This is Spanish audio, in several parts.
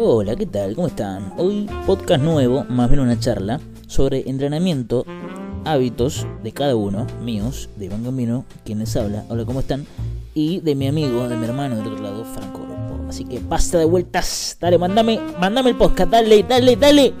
Hola, ¿qué tal? ¿Cómo están? Hoy podcast nuevo, más bien una charla sobre entrenamiento, hábitos de cada uno, míos, de Iván Gambino, quien les habla, hola, ¿cómo están? Y de mi amigo, de mi hermano del otro lado, Franco Oropo. Así que basta de vueltas, dale, mándame, mándame el podcast, dale, dale, dale.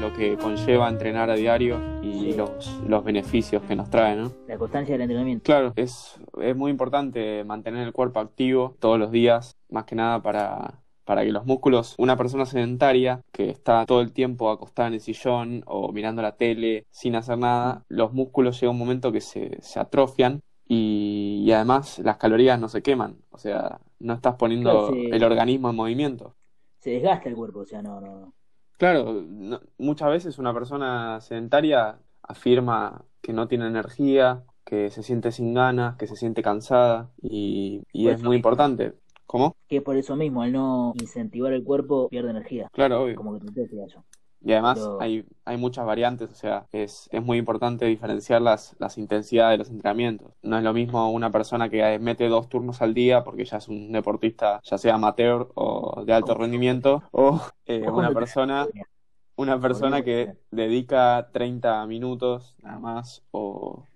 Lo que conlleva entrenar a diario y los, los beneficios que nos trae, ¿no? La constancia del entrenamiento. Claro, es, es muy importante mantener el cuerpo activo todos los días, más que nada para, para que los músculos, una persona sedentaria que está todo el tiempo acostada en el sillón o mirando la tele sin hacer nada, los músculos llega un momento que se, se atrofian y, y además las calorías no se queman, o sea, no estás poniendo Claro, el organismo en movimiento. Se desgasta el cuerpo, o sea, no, no, no. Claro, no- muchas veces una persona sedentaria afirma que no tiene energía, que se siente sin ganas, que se siente cansada y, es muy mismo. importante. ¿Cómo? Que por eso mismo, al no incentivar el cuerpo, pierde energía. Claro, obvio. Como que te decía eso. Y además Pero- hay, hay muchas variantes, o sea, es, es muy importante diferenciar las, las intensidades de los entrenamientos. No es lo mismo una persona que mete dos turnos al día porque ya es un deportista, ya sea amateur o de alto rendimiento, o eh, una persona una persona que dedica 30 minutos nada más o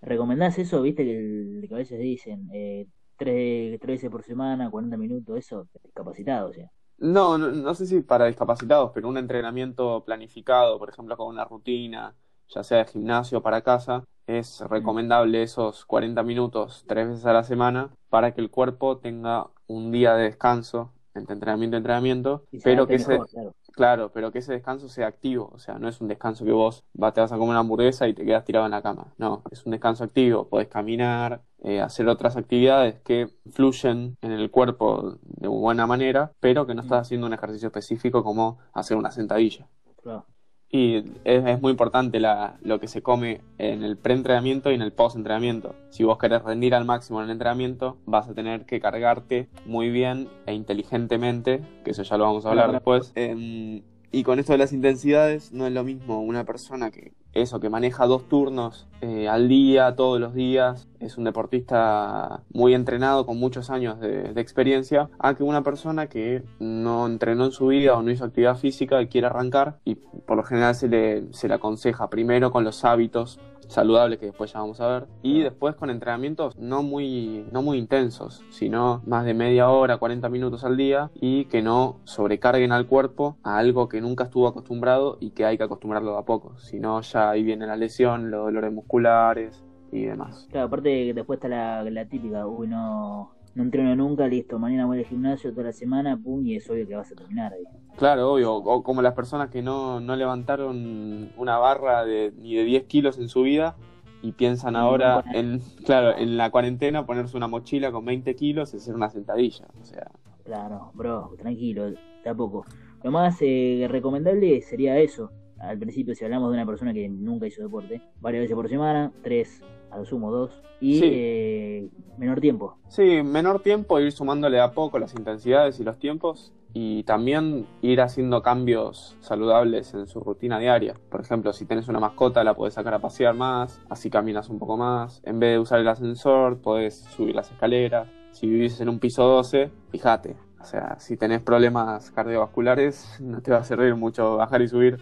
¿Recomendás eso? ¿Viste que, el- que a veces dicen eh, tres, tres veces por semana, 40 minutos, eso? Discapacitado, o sea. No, no, no sé si para discapacitados, pero un entrenamiento planificado, por ejemplo, con una rutina, ya sea de gimnasio o para casa, es recomendable esos 40 minutos tres veces a la semana para que el cuerpo tenga un día de descanso entre entrenamiento y entrenamiento, Y se pero que mejor, claro. Claro, pero que ese descanso sea activo, o sea, no es un descanso que vos te vas a comer una hamburguesa y te quedas tirado en la cama, no, es un descanso activo, podés caminar, eh, hacer otras actividades que fluyen en el cuerpo de buena manera, pero que no estás haciendo un ejercicio específico como hacer una sentadilla. claro. Y es, es muy importante la, lo que se come en el preentrenamiento y en el postentrenamiento. Si vos querés rendir al máximo en el entrenamiento, vas a tener que cargarte muy bien e inteligentemente, que eso ya lo vamos a hablar Claro. después. Em, y con esto de las intensidades, no es lo mismo una persona que eso, que maneja dos turnos eh, al día, todos los días, es un deportista muy entrenado, con muchos años de, de experiencia, a que una persona que no entrenó en su vida o no hizo actividad física y quiere arrancar, y por lo general se le, se le aconseja primero con los hábitos saludables que después ya vamos a ver y después con entrenamientos no muy no muy intensos sino más de media hora 40 minutos al día y que no sobrecarguen al cuerpo a algo que nunca estuvo acostumbrado y que hay que acostumbrarlo de a poco. Si no ahí viene la lesión los dolores musculares y demás Claro, aparte después está la, la típica, uy, no, no entreno nunca, listo, mañana voy al gimnasio toda la semana, pum, y es obvio que vas a terminar. Claro, obvio, o como las personas que no, no levantaron una barra de, ni de 10 kilos en su vida y piensan No, ahora en, claro, en la cuarentena ponerse una mochila con 20 kilos y hacer una sentadilla. O sea, Claro, bro, tranquilo, tampoco. Lo más eh, recomendable sería eso. Al principio, si hablamos de una persona que nunca hizo deporte, varias veces por semana, tres, a lo sumo dos, y Sí. eh, menor tiempo. sí, menor tiempo, ir sumándole a poco las intensidades y los tiempos y también ir haciendo cambios saludables en su rutina diaria. Por ejemplo, si tenés una mascota, la podés sacar a pasear más, así caminas un poco más. En vez de usar el ascensor, podés subir las escaleras. Si vivís en un piso 12, fíjate. O sea, si tenés problemas cardiovasculares, no te va a servir mucho bajar y subir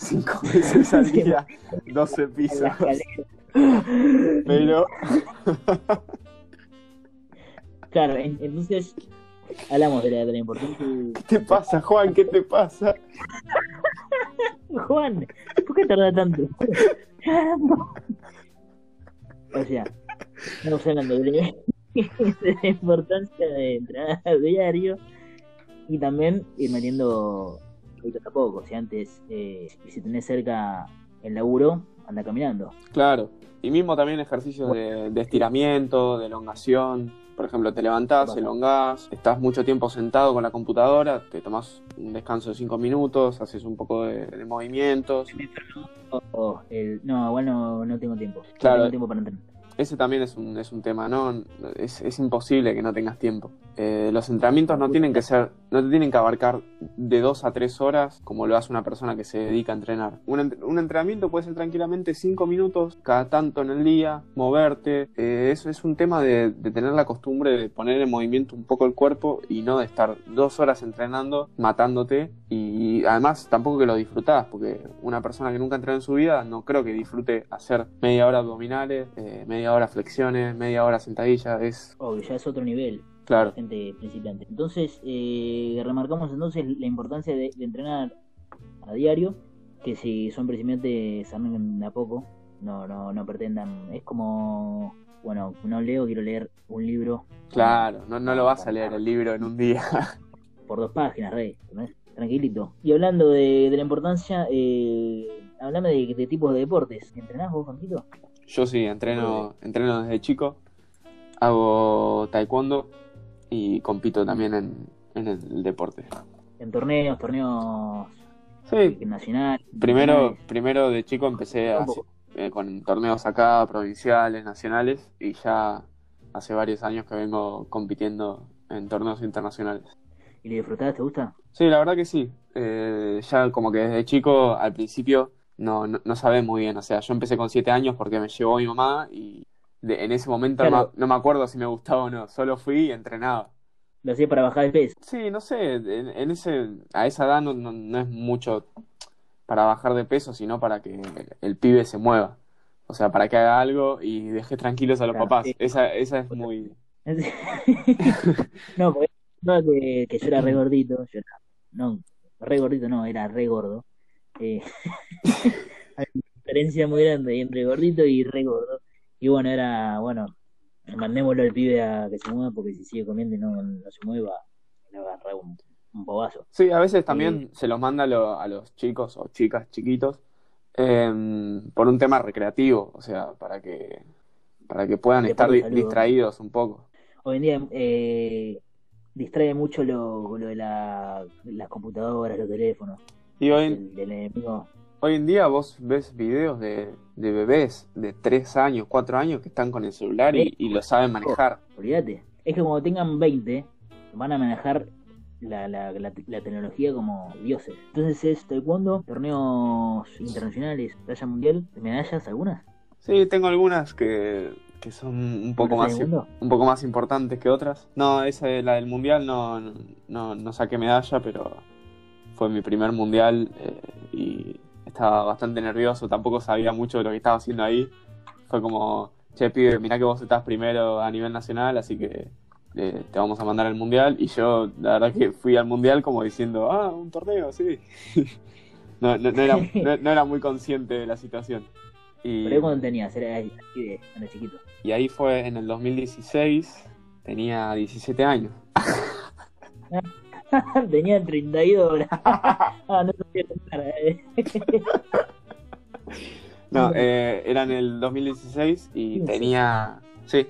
cinco veces al día, 12 pisos. Pero, Claro, en- entonces hablamos de la, de la importancia. ¿qué te pasa, Juan? ¿Qué te pasa? Juan, ¿por qué tarda tanto? o sea, estamos hablando de, de la importancia de entrenar a diario y también ir metiendo poquito a poco. Si antes, eh, si tenés cerca el laburo, anda caminando. Claro. Y mismo también ejercicios de, de estiramiento, de elongación. Por ejemplo, te levantás, elongás, estás mucho tiempo sentado con la computadora, te tomás un descanso de 5 minutos, haces un poco de, de movimientos. O- o el, no, igual no, no tengo tiempo. Claro. No tengo tiempo para entrenar. ese también es un, es un tema, ¿no? Es, es imposible que no tengas tiempo. Eh, los entrenamientos no tienen que ser, no te tienen que abarcar de dos a tres horas como lo hace una persona que se dedica a entrenar. Un, ent- un entrenamiento puede ser tranquilamente cinco minutos cada tanto en el día, moverte. Eh, eso es un tema de, de tener la costumbre de poner en movimiento un poco el cuerpo y no de estar dos horas entrenando, matándote. Y además tampoco que lo disfrutás, porque una persona que nunca entrenó en su vida no creo que disfrute hacer media hora abdominales, eh, media hora flexiones, media hora sentadillas. Es Obvio, ya es otro nivel. Claro. la gente principiante. Entonces, eh, remarcamos entonces la importancia de, de entrenar a diario, que si son principiantes de a poco, no, no, no pretendan, es como, bueno, no leo, quiero leer un libro Claro, no, no lo vas a leer el libro en un día. por dos páginas, rey, tranquilito. Y hablando de, de la importancia, eh, hablame de, de tipos de deportes. ¿Entrenás vos, Juanquito? Yo sí, entreno, entreno desde chico, hago taekwondo y compito también en, en el deporte. En torneos, torneos Sí, nacionales. primero, primero de chico empecé eh, con torneos acá, provinciales, nacionales, y ya hace varios años que vengo compitiendo en torneos internacionales. ¿Y lo disfrutás? ¿Te gusta? Sí, la verdad que sí. Eh, ya como que desde chico, al principio, no, no, no sabés muy bien. O sea, yo empecé con siete años porque me llevó mi mamá y de- en ese momento no, Claro. me- no me acuerdo si me gustaba o no. Solo fui y entrenaba. Lo hacía para bajar el peso. Sí, no sé, en, en ese, a esa edad no, no, no es mucho para bajar de peso, sino para que el pibe se mueva. O sea, para que haga algo y deje tranquilos a los Claro, papás. sí. Esa, esa es muy... no, porque no, que, que yo era re gordito, yo era, no, re gordito no, era re gordo. Eh, hay una diferencia muy grande entre gordito y re gordo. Y bueno, era, bueno, mandémoslo al pibe a que se mueva porque si sigue comiendo y no, no se mueva, le va a agarrar un, un bobazo. Sí, a veces también se los manda a, lo- a los chicos o chicas chiquitos em, por un tema recreativo, o sea, para que, para que puedan estar di- distraídos un poco. Hoy en día eh, distrae mucho lo, lo de la, las computadoras, los teléfonos, Y hoy, del enemigo. Hoy en día vos ves videos de, de bebés de 3 años, 4 años que están con el celular y, y lo saben manejar. Olvídate. Es que cuando tengan 20, van a manejar la, la, la, la tecnología como dioses. Entonces es taekwondo, torneos internacionales, talla mundial, medallas algunas. Sí, tengo algunas que, que son un poco ¿Medallas más, un poco más importantes que otras. No, esa de la del mundial no, no, no saqué medalla, pero fue mi primer mundial eh, y estaba bastante nervioso. Tampoco sabía mucho de lo que estaba haciendo ahí. Fue como, che, pibe, mirá que vos estás primero a nivel nacional, así que eh, te vamos a mandar al mundial. Y yo, la verdad que fui al mundial como diciendo, ah, un torneo, sí. no, no, no era, no, era muy consciente de la situación. Y... Pero cuando tenías, era ahí, de, era chiquito. Y ahí fue en el 2016, tenía 17 años. Tenía 32 ah, no eh. No, eh, era en el 2016 y 15. tenía... Sí,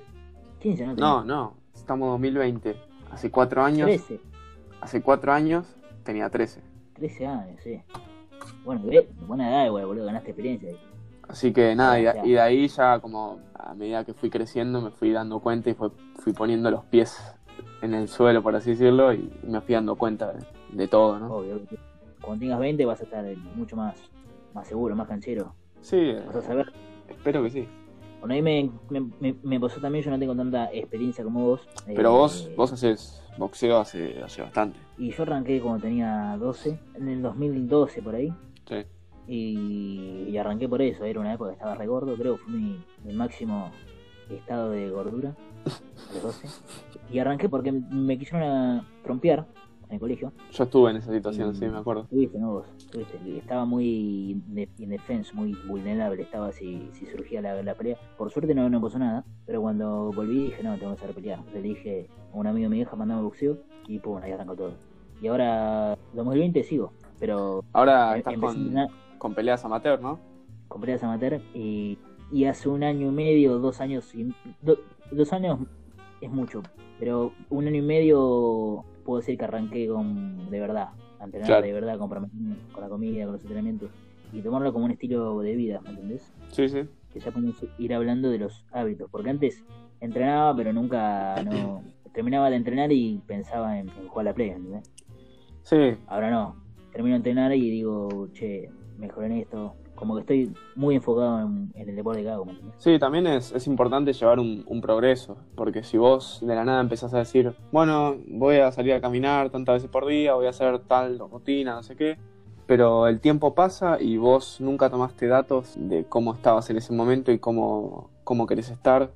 15, ¿no? no, no, estamos en 2020. Hace cuatro años, 13. hace cuatro años tenía 13. 13 años, sí. Bueno, ve, buena edad igual, boludo, ganaste experiencia ahí. Así que nada, y, y de ahí ya como a medida que fui creciendo me fui dando cuenta y fue- fui poniendo los pies en el suelo, por así decirlo, y me fui dando cuenta de, de todo, ¿no? Obvio. Cuando tengas 20 vas a estar mucho más, más seguro, más canchero. Sí, Vas a saber. espero que sí. Bueno, ahí me, me, me- me pasó también, yo no tengo tanta experiencia como vos. Pero eh, vos, vos haces boxeo hace, hace bastante. Y yo arranqué cuando tenía 12, en el 2012 por ahí. Sí. Y, y arranqué por eso, era una época que estaba re gordo, creo que fue mi, mi máximo estado de gordura, a los 12. Y arranqué porque me quisieron a trompear en el colegio. Yo estuve en esa situación, sí, me acuerdo. ¿no? Vos. Y Estaba muy inde- indefenso, muy vulnerable, estaba si, si surgía la, la pelea. Por suerte no, no pasó nada, pero cuando volví dije, no, tengo que saber pelear. Entonces le dije a un amigo de mi hija, mandame boxeo, y pum, ahí arrancó todo. Y ahora, 2020 sigo, pero Ahora em- estás a con, entrenar con peleas amateur, ¿no? con peleas amateur y, y hace un año y medio, dos años, y, do- dos años es mucho, pero un año y medio puedo decir que arranqué con de verdad, a entrenar Claro. de verdad, comprometerme con la comida, con los entrenamientos y tomarlo como un estilo de vida, ¿me entendés? Sí, sí. que ya podemos ir hablando de los hábitos, porque antes entrenaba, pero nunca no terminaba de entrenar y pensaba en, jugar a la play, ¿entendés? Sí. Ahora no, termino de entrenar y digo, che, mejor en esto, como que estoy muy enfocado en, el deporte que hago. Sí, también es, es importante llevar un, un, progreso, porque si vos de la nada empezás a decir, bueno, voy a salir a caminar tantas veces por día, voy a hacer tal rutina, no sé qué, pero el tiempo pasa y vos nunca tomaste datos de cómo estabas en ese momento y cómo, cómo querés estar,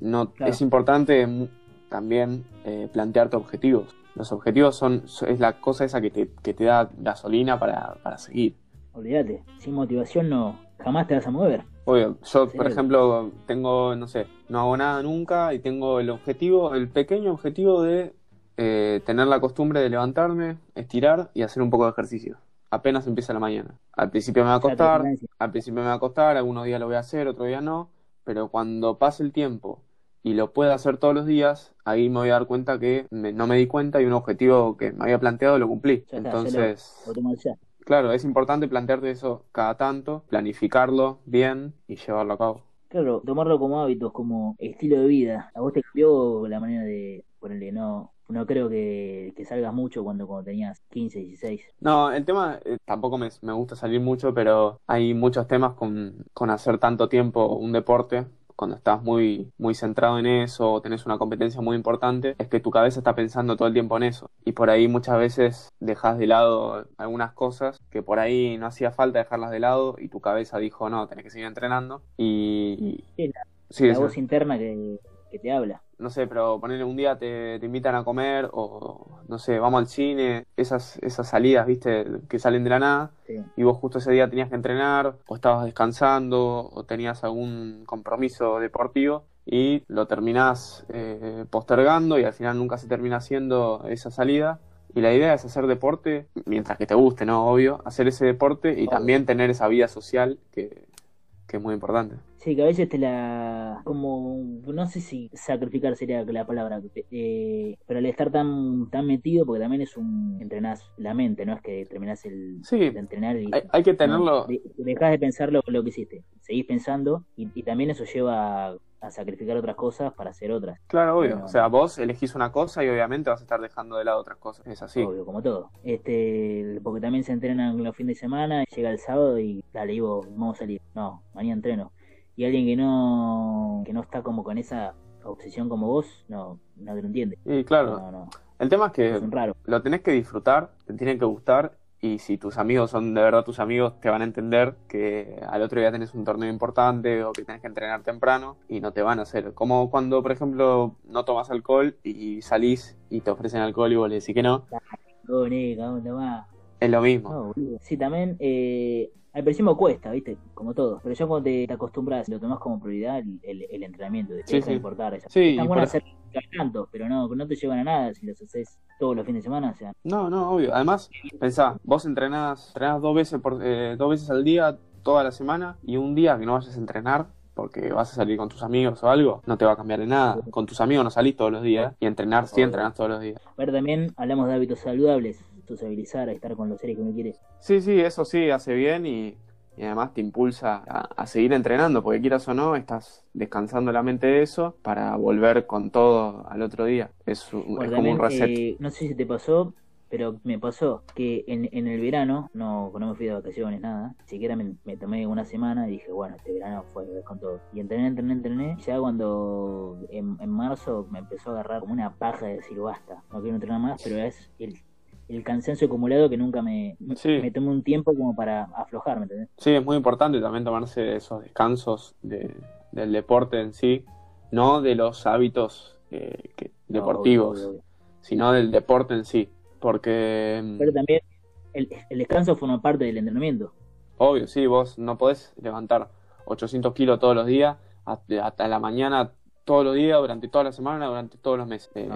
no, es importante también eh, plantearte objetivos. Los objetivos son es la cosa esa que te, que te da gasolina para, para seguir olvídate, sin motivación no, jamás te vas a mover. Obvio, yo por ejemplo tengo, no sé, no hago nada nunca y tengo el objetivo, el pequeño objetivo de eh, tener la costumbre de levantarme, estirar y hacer un poco de ejercicio. Apenas empieza la mañana. Al principio me va a costar, al principio me va a costar, algunos días lo voy a hacer, otros días no, pero cuando pase el tiempo y lo pueda hacer todos los días, ahí me voy a dar cuenta que no me di cuenta y un objetivo que me había planteado lo cumplí. Entonces, Claro, es importante plantearte eso cada tanto, planificarlo bien y llevarlo a cabo. Claro, tomarlo como hábitos, como estilo de vida. ¿A vos te cambió la manera de ponerle no? No creo que, salgas mucho cuando, cuando tenías 15, 16. No, el tema eh, tampoco me, me, gusta salir mucho, pero hay muchos temas con, con hacer tanto tiempo un deporte cuando estás muy, muy centrado en eso o tenés una competencia muy importante, es que tu cabeza está pensando todo el tiempo en eso. Y por ahí muchas veces dejas de lado algunas cosas que por ahí no hacía falta dejarlas de lado y tu cabeza dijo, no, tenés que seguir entrenando. Y... Sí, la, voz interna que, que te habla no sé, pero ponerle un día te, invitan a comer o, no sé, vamos al cine, esas, esas salidas, viste, que salen de la nada y vos justo ese día tenías que entrenar o estabas descansando o tenías algún compromiso deportivo y lo terminás eh, postergando y al final nunca se termina haciendo esa salida. Y la idea es hacer deporte, mientras que te guste, ¿no? Obvio, hacer ese deporte y también tener esa vida social que, que es muy importante. Sí, que a veces te la. como. no sé si sacrificar sería la palabra, eh, pero al estar tan tan metido, porque también es un. entrenás la mente, no es que terminás el. Sí, de entrenar y. Hay, que tenerlo. Dejas de pensar lo, que hiciste, seguís pensando y, y también eso lleva a sacrificar otras cosas para hacer otras. Claro, obvio. o sea, vos elegís una cosa y obviamente vas a estar dejando de lado otras cosas. Es así. Obvio, como todo. Este, porque también se entrenan los fines de semana, llega el sábado y dale, digo, vamos a salir. No, mañana entreno. Y alguien que no, que no está como con esa obsesión como vos, no, no te lo entiende. Y claro. El tema es que lo tenés que disfrutar, te tiene que gustar y si tus amigos son de verdad tus amigos, te van a entender que al otro día tenés un torneo importante o que tenés que entrenar temprano y no te van a hacer. Como cuando, por ejemplo, no tomas alcohol y salís y te ofrecen alcohol y vos le decís que no. Es lo mismo. sí, también eh, al principio cuesta, ¿viste? Como todo. Pero ya cuando te, acostumbras, lo tomas como prioridad el, el, entrenamiento. Te sí, deja de importar. Sí, hacer tanto, pero no, no te llevan a nada si los haces todos los fines de semana. O sea. No, no, obvio. Además, pensá, vos entrenás, entrenás dos, veces por, eh, dos veces al día, toda la semana, y un día que no vayas a entrenar, porque vas a salir con tus amigos o algo, no te va a cambiar de nada. Con tus amigos no salís todos los días y entrenar sí entrenás todos los días. Pero también hablamos de hábitos saludables, sociabilizar, estar con los seres que uno quiere. Sí, sí, eso sí, hace bien y y además te impulsa a, seguir entrenando, porque quieras o no, estás descansando la mente de eso para volver con todo al otro día. Es, como un reset. Eh, no sé si te pasó, pero me pasó que en, en el verano, no, no me fui de vacaciones, nada, siquiera me, tomé una semana y dije, bueno, este verano fue con todo. Y entrené, entrené, entrené. Y ya cuando en, en marzo me empezó a agarrar como una paja de decir, basta, no quiero entrenar más, pero es el el cansancio acumulado que nunca me, me tomé un tiempo como para aflojar, ¿me Sí, es muy importante también tomarse esos descansos de, del deporte en sí, no de los hábitos eh, deportivos, sino del deporte en sí, porque... Mm, Pero también el, el descanso forma parte del entrenamiento. Obvio, sí, vos no podés levantar 800 kilos todos los días, hasta la mañana todos los días, durante toda la semana, durante todos los meses. Eh,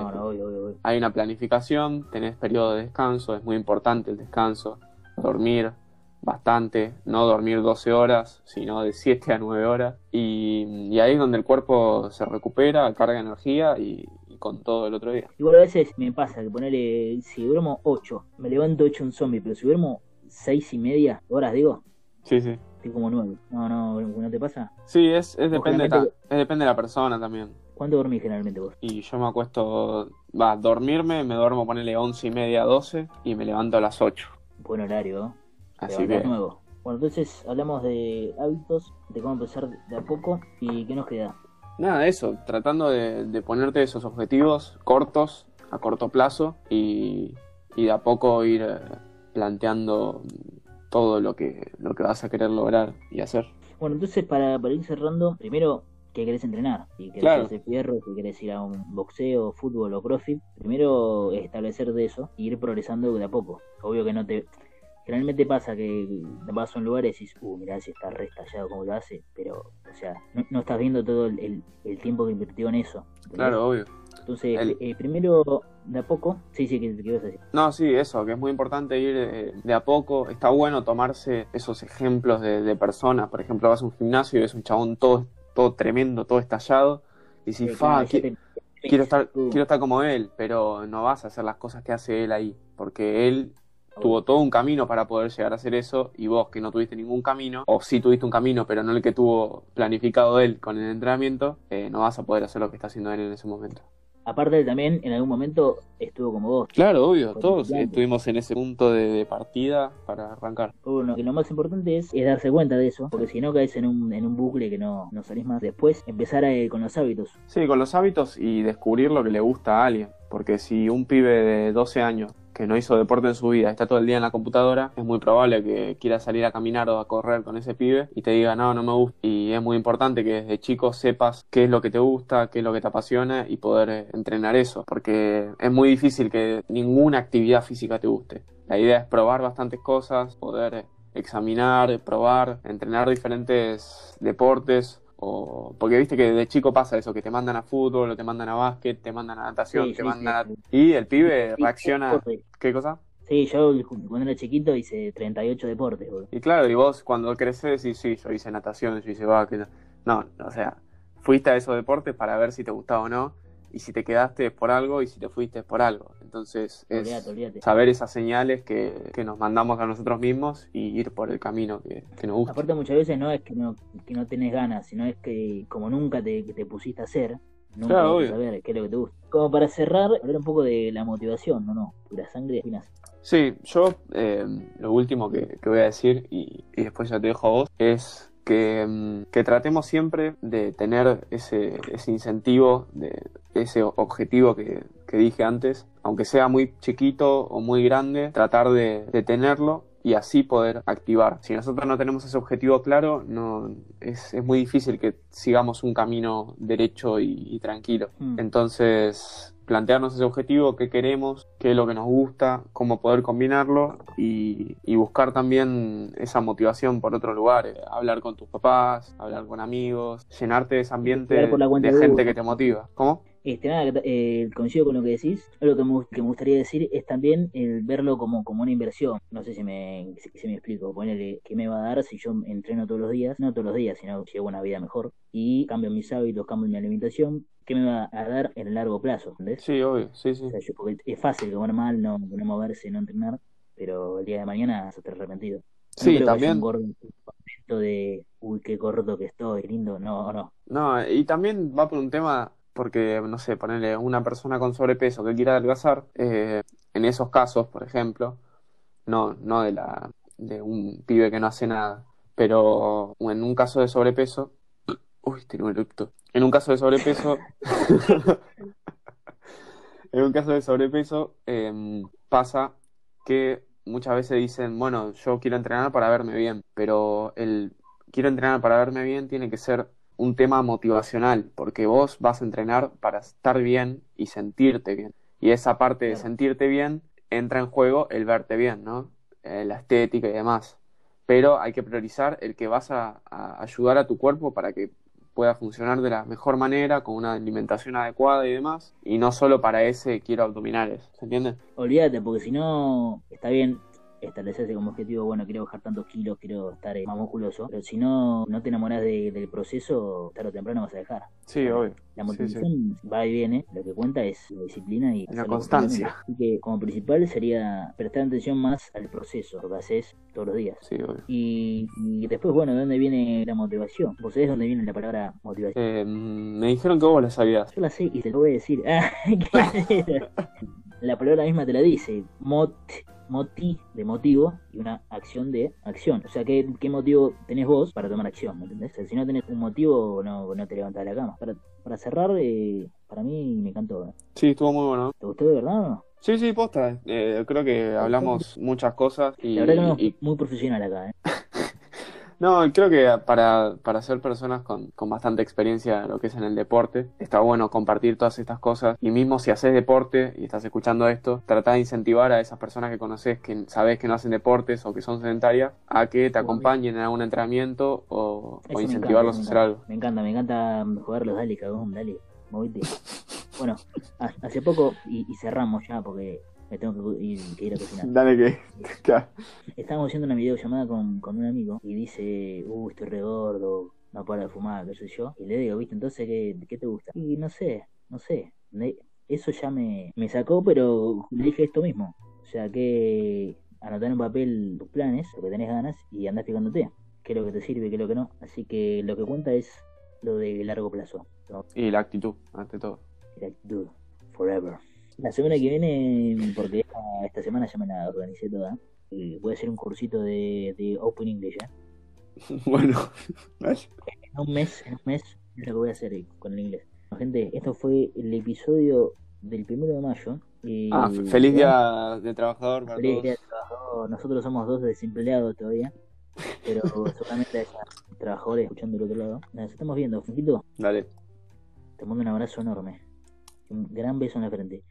hay una planificación, tenés periodo de descanso, es muy importante el descanso, dormir bastante, no dormir 12 horas, sino de 7 a 9 horas. Y, ahí es donde el cuerpo se recupera, carga energía y, con todo el otro día. Igual a veces me pasa que ponerle, si duermo 8, me levanto hecho un zombie, pero si duermo 6 y media horas, digo. Sí, sí Estoy como nuevo. No, no, ¿no te pasa? Sí, es, es depende, generalmente- ta- es depende de la persona también. ¿Cuándo dormís generalmente vos? Y yo me acuesto, va, dormirme, me duermo ponerle once y media, 12 y me levanto a las 8. Buen horario, ¿no? Así que, nuevo. Bueno, entonces hablamos de hábitos, de cómo empezar de a poco y qué nos queda. nada, eso, tratando de, de ponerte esos objetivos cortos, a corto plazo y, y de a poco ir eh, planteando todo lo que, lo que vas a querer lograr y hacer. Bueno, entonces para, para ir cerrando, primero, ¿qué querés entrenar? Si querés Claro. hacer fierro, si querés ir a un boxeo, fútbol o crossfit, primero establecer de eso y ir progresando de a poco. Obvio que no te... Generalmente pasa que vas a un lugar y decís, uh, mirá si está re estallado como lo hace, pero, o sea, no, no estás viendo todo el, el- el tiempo que invirtió en eso. ¿entendés? Claro, obvio. Entonces, El- eh, primero de a poco, sí, sí, que, ibas a decir. No, sí, eso, que es muy importante ir eh, de a poco. Está bueno tomarse esos ejemplos de, de personas. Por ejemplo, vas a un gimnasio y ves un chabón todo, todo tremendo, todo estallado. Y Eh, fa, te- quiero, estar, Uh, quiero estar como él, pero no vas a hacer las cosas que hace él ahí. Porque él tuvo todo un camino para poder llegar a hacer eso y vos que no tuviste ningún camino, o sí tuviste un camino, pero no el que tuvo planificado él con el entrenamiento, eh, no vas a poder hacer lo que está haciendo él en ese momento. Aparte, también en algún momento estuvo como vos. Claro, obvio, todos estuvimos en ese punto de, de partida para arrancar. Bueno, que lo más importante es, es darse cuenta de eso, porque si no caes en un, en un bucle que no, no salís más. Después, empezar a- con los hábitos. Sí, con los hábitos y descubrir lo que le gusta a alguien. Porque si un pibe de 12 años que no hizo deporte en su vida está todo el día en la computadora, es muy probable que quiera salir a caminar o a correr con ese pibe y te diga, no, no me gusta. Y es muy importante que desde chico sepas qué es lo que te gusta, qué es lo que te apasiona y poder eh, entrenar eso. Porque es muy difícil que ninguna actividad física te guste. La idea es probar bastantes cosas, poder eh, examinar, probar, entrenar diferentes deportes. O, porque viste que de chico pasa eso, que te mandan a fútbol, o te mandan a básquet, te mandan a natación, Sí, te sí, mandan sí, a... Y el pibe reacciona... ¿Qué cosa? Sí, yo cuando era chiquito hice 38 deportes. Y claro, y vos cuando creces decís, sí, yo hice natación, yo hice básquet. No, o sea, fuiste a esos deportes para ver si te gustaba o no, y si te quedaste es por algo, y si te fuiste es por algo. Entonces, es Olvídate, olvídate. saber esas señales que, que nos mandamos a nosotros mismos y ir por el camino que, que nos gusta. Aparte muchas veces no es que no, que no tenés ganas, sino es que como nunca te, que te pusiste a hacer, nunca Claro, vas a obvio. saber qué es lo que te gusta. Como para cerrar, hablar un poco de la motivación, ¿no? no Pura sangre y espinas. Sí, yo eh, lo último que, que voy a decir y, y después ya te dejo a vos es que, mm, que tratemos siempre de tener ese, ese incentivo, de ese objetivo que, que dije antes, aunque sea muy chiquito o muy grande, tratar de, de tenerlo y así poder activar. Si nosotros no tenemos ese objetivo claro, no es, es muy difícil que sigamos un camino derecho y, y tranquilo. Mm. Entonces, plantearnos ese objetivo, qué queremos, qué es lo que nos gusta, cómo poder combinarlo y, y buscar también esa motivación por otro lugar, eh, hablar con tus papás, hablar con amigos, llenarte de ese ambiente de gente que te motiva. ¿Cómo? Este, nada, que- eh, coincido con lo que decís. Lo que me, gust- que me gustaría decir es también el verlo como, como una inversión. No sé si me, si, si me explico. Ponerle qué me va a dar si yo entreno todos los días, no todos los días, sino llevo una vida mejor y cambio mis hábitos, cambio mi alimentación. ¿Qué me va a dar en el largo plazo? ¿Entendés? Sí, obvio, sí, sí. O sea, yo- porque es fácil comer mal, no, no moverse, no entrenar, pero el día de mañana vas a estar arrepentido. No Sí, que haya también. contento de, uy, qué gordo que estoy, lindo. No, no. No, y también va por un tema, porque, no sé, ponerle una persona con sobrepeso que quiera adelgazar, eh, en esos casos, por ejemplo, no, no de la, de un pibe que no hace nada, pero en un caso de sobrepeso, uy, tengo un eructo. En un caso de sobrepeso, en un caso de sobrepeso, em, pasa que muchas veces dicen, bueno, yo quiero entrenar para verme bien, pero el quiero entrenar para verme bien tiene que ser un tema motivacional, porque vos vas a entrenar para estar bien y sentirte bien. Y esa parte de sentirte bien entra en juego el verte bien, ¿no? Eh, la estética y demás. Pero hay que priorizar el que vas a, a ayudar a tu cuerpo para que pueda funcionar de la mejor manera, con una alimentación adecuada y demás, y no solo para ese quiero abdominales, ¿se entiende? Olvídate, porque si no, está bien, establecerse como objetivo, bueno, quiero bajar tantos kilos, quiero estar eh, más musculoso, pero si no, no te enamoras de- del proceso, tarde o temprano vas a dejar. Sí, obvio. La Sí, motivación va y viene, lo que cuenta es la disciplina y La constancia. Así que como principal sería prestar atención más al proceso, lo que haces todos los días. Sí, obvio. Y, y después, bueno, ¿de dónde viene la motivación? ¿Vos sabés dónde viene la palabra motivación? Eh, me dijeron que vos la sabías. Yo la sé y te lo voy a decir. Ah, la palabra misma te la dice. Mot, moti de motivo y una acción de acción. O sea, ¿qué, qué motivo tenés vos para tomar acción? ¿Me entendés? O sea, si no tenés un motivo, no, no te levantás de la cama. Para, para cerrar, eh, para mí me encantó. ¿eh? Sí, estuvo muy bueno. ¿Te gustó de verdad o no? Sí, sí, posta. Eh, creo que hablamos muchas cosas y, La verdad que no, y- muy profesional acá. ¿eh? no, creo que para, para ser personas con, con bastante experiencia en lo que es en el deporte, está bueno compartir todas estas cosas y mismo si haces deporte y estás escuchando esto, trata de incentivar a esas personas que conoces que sabes que no hacen deportes o que son sedentarias a que te acompañen en algún entrenamiento o, incentivarlos a hacer algo. Me encanta, me encanta jugarlos. Dale, cagón, dale. Movite. Bueno, ha- hace poco, y, y cerramos ya porque me tengo que ir, que ir a cocinar. Dale que... Estábamos haciendo una videollamada con, con un amigo y dice, uh, estoy re gordo, no para de fumar, qué sé yo. Y le digo, viste, entonces, ¿qué, qué te gusta? Y no sé, no sé. Eso ya me, me sacó, pero le dije esto mismo. O sea, que anotar en un papel tus planes, lo que tenés ganas, y andás fijándote. Qué es lo que te sirve, qué es lo que no. Así que lo que cuenta es lo de largo plazo. ¿no? Y la actitud, ante todo. La actitud. Forever. La semana que viene, porque esta, esta semana ya me la organicé toda, eh, voy a hacer un cursito de, de Open English, ¿eh? bueno. En un mes, en un mes es lo que voy a hacer eh, con el inglés. Gente, esto fue el episodio del primero de mayo. Ah, fe- feliz día del trabajador para Feliz todos. día de trabajador. Nosotros somos dos desempleados todavía, pero seguramente haya trabajadores escuchando del otro lado. Nos estamos viendo, Funquito. Dale. Te mando un abrazo enorme. Un gran beso en la frente.